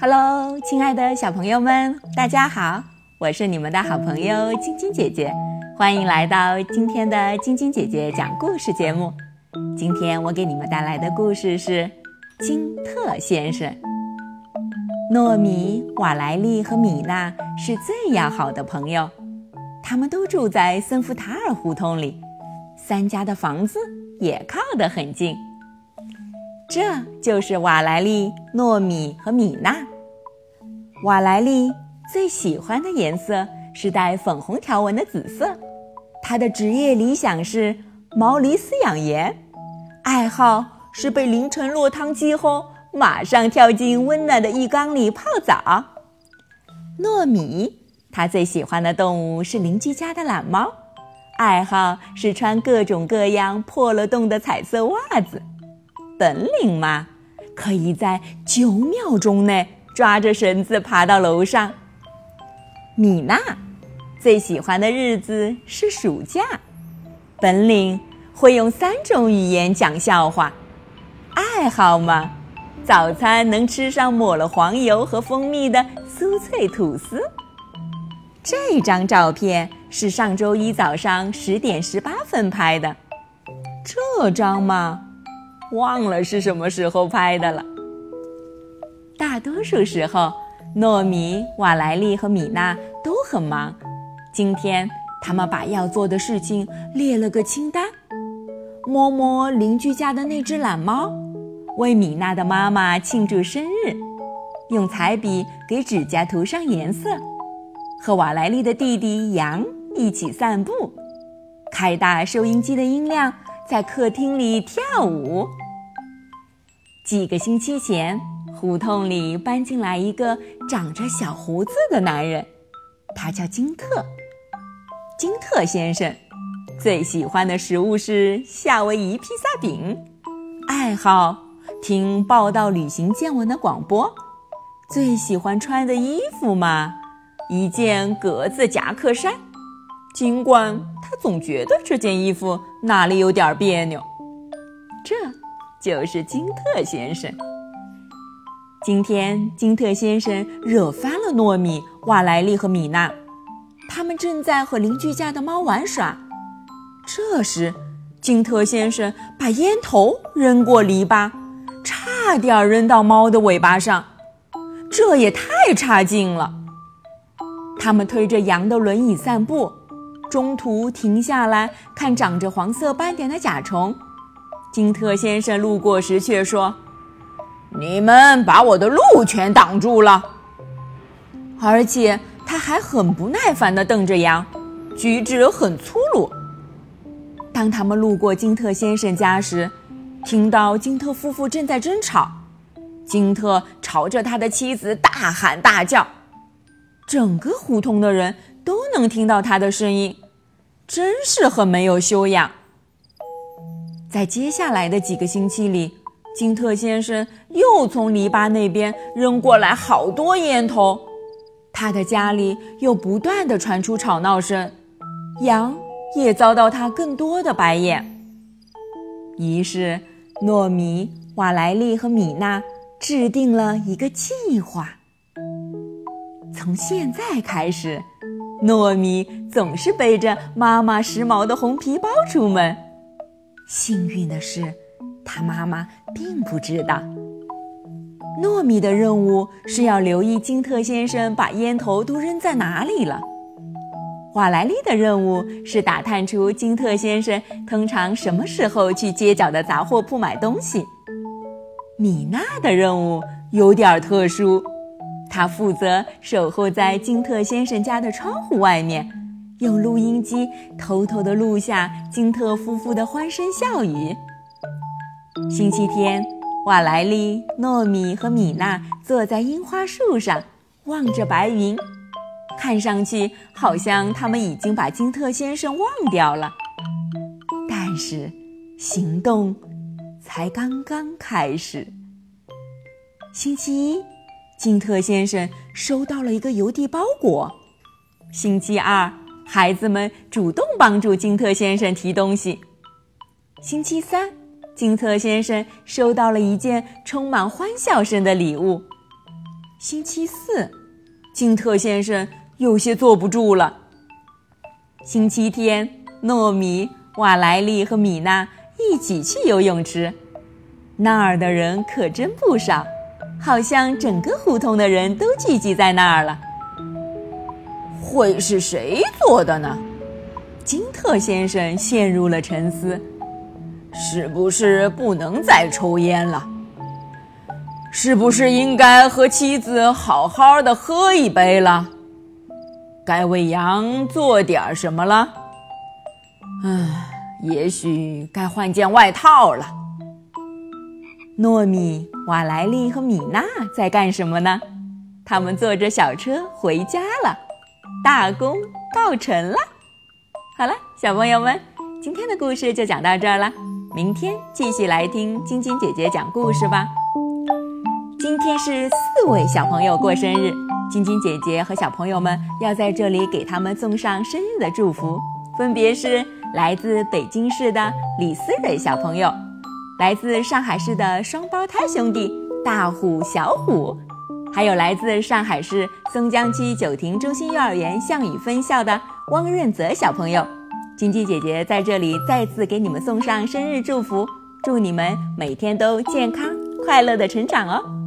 Hello，亲爱的小朋友们，大家好，我是你们的好朋友晶晶姐姐，欢迎来到今天的晶晶姐姐讲故事节目。今天我给你们带来的故事是金特先生。糯米、瓦莱丽和米娜是最要好的朋友，他们都住在森福塔尔胡同里，三家的房子也靠得很近。这就是瓦莱丽、糯米和米娜。瓦莱丽最喜欢的颜色是带粉红条纹的紫色，她的职业理想是毛驴饲养员，爱好是被淋成落汤鸡后马上跳进温暖的浴缸里泡澡。糯米，他最喜欢的动物是邻居家的懒猫，爱好是穿各种各样破了洞的彩色袜子。本领嘛，可以在九秒钟内。抓着绳子爬到楼上。米娜最喜欢的日子是暑假，本领会用三种语言讲笑话，爱好嘛，早餐能吃上抹了黄油和蜂蜜的酥脆吐司。这张照片是上周一早上十点十八分拍的，这张嘛，忘了是什么时候拍的了。大多数时候，糯米、瓦莱丽和米娜都很忙。今天，他们把要做的事情列了个清单：摸摸邻居家的那只懒猫，为米娜的妈妈庆祝生日，用彩笔给指甲涂上颜色，和瓦莱丽的弟弟羊一起散步，开大收音机的音量，在客厅里跳舞。几个星期前。胡同里搬进来一个长着小胡子的男人，他叫金特。金特先生最喜欢的食物是夏威夷披萨饼，爱好听报道旅行见闻的广播，最喜欢穿的衣服嘛，一件格子夹克衫。尽管他总觉得这件衣服哪里有点别扭，这就是金特先生。今天，金特先生惹翻了糯米、瓦莱丽和米娜，他们正在和邻居家的猫玩耍。这时，金特先生把烟头扔过篱笆，差点扔到猫的尾巴上，这也太差劲了。他们推着羊的轮椅散步，中途停下来看长着黄色斑点的甲虫。金特先生路过时却说。你们把我的路全挡住了，而且他还很不耐烦地瞪着羊，举止很粗鲁。当他们路过金特先生家时，听到金特夫妇正在争吵，金特朝着他的妻子大喊大叫，整个胡同的人都能听到他的声音，真是很没有修养。在接下来的几个星期里。金特先生又从篱笆那边扔过来好多烟头，他的家里又不断的传出吵闹声，羊也遭到他更多的白眼。于是，糯米、瓦莱丽和米娜制定了一个计划。从现在开始，糯米总是背着妈妈时髦的红皮包出门。幸运的是。他妈妈并不知道，糯米的任务是要留意金特先生把烟头都扔在哪里了。瓦莱丽的任务是打探出金特先生通常什么时候去街角的杂货铺买东西。米娜的任务有点特殊，她负责守候在金特先生家的窗户外面，用录音机偷偷地录下金特夫妇的欢声笑语。星期天，瓦莱丽、糯米和米娜坐在樱花树上，望着白云，看上去好像他们已经把金特先生忘掉了。但是，行动才刚刚开始。星期一，金特先生收到了一个邮递包裹。星期二，孩子们主动帮助金特先生提东西。星期三，金特先生收到了一件充满欢笑声的礼物。星期四，金特先生有些坐不住了。星期天，糯米、瓦莱丽和米娜一起去游泳池，那儿的人可真不少，好像整个胡同的人都聚集在那儿了。会是谁做的呢？金特先生陷入了沉思。是不是不能再抽烟了？是不是应该和妻子好好的喝一杯了？该为羊做点什么了？唉，也许该换件外套了。糯米、瓦莱丽和米娜在干什么呢？他们坐着小车回家了，大功告成了。好了，小朋友们，今天的故事就讲到这儿了。明天继续来听晶晶姐姐讲故事吧。今天是四位小朋友过生日，晶晶姐姐和小朋友们要在这里给他们送上生日的祝福，分别是来自北京市的李思蕊小朋友，来自上海市的双胞胎兄弟大虎、小虎，还有来自上海市松江区九亭中心幼儿园项羽分校的汪润泽小朋友。晶晶姐姐在这里再次给你们送上生日祝福，祝你们每天都健康快乐的成长哦！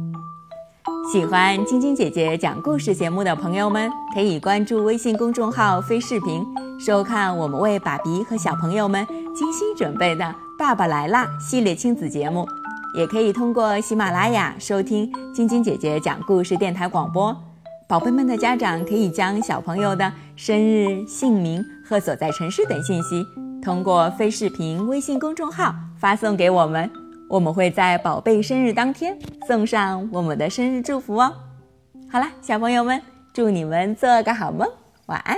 喜欢晶晶姐姐讲故事节目的朋友们，可以关注微信公众号“飞视频”，收看我们为爸比和小朋友们精心准备的《爸爸来啦》系列亲子节目，也可以通过喜马拉雅收听晶晶姐姐讲故事电台广播。宝贝们的家长可以将小朋友的生日、姓名和所在城市等信息，通过飞视频微信公众号发送给我们，我们会在宝贝生日当天送上我们的生日祝福哦。好了，小朋友们，祝你们做个好梦，晚安。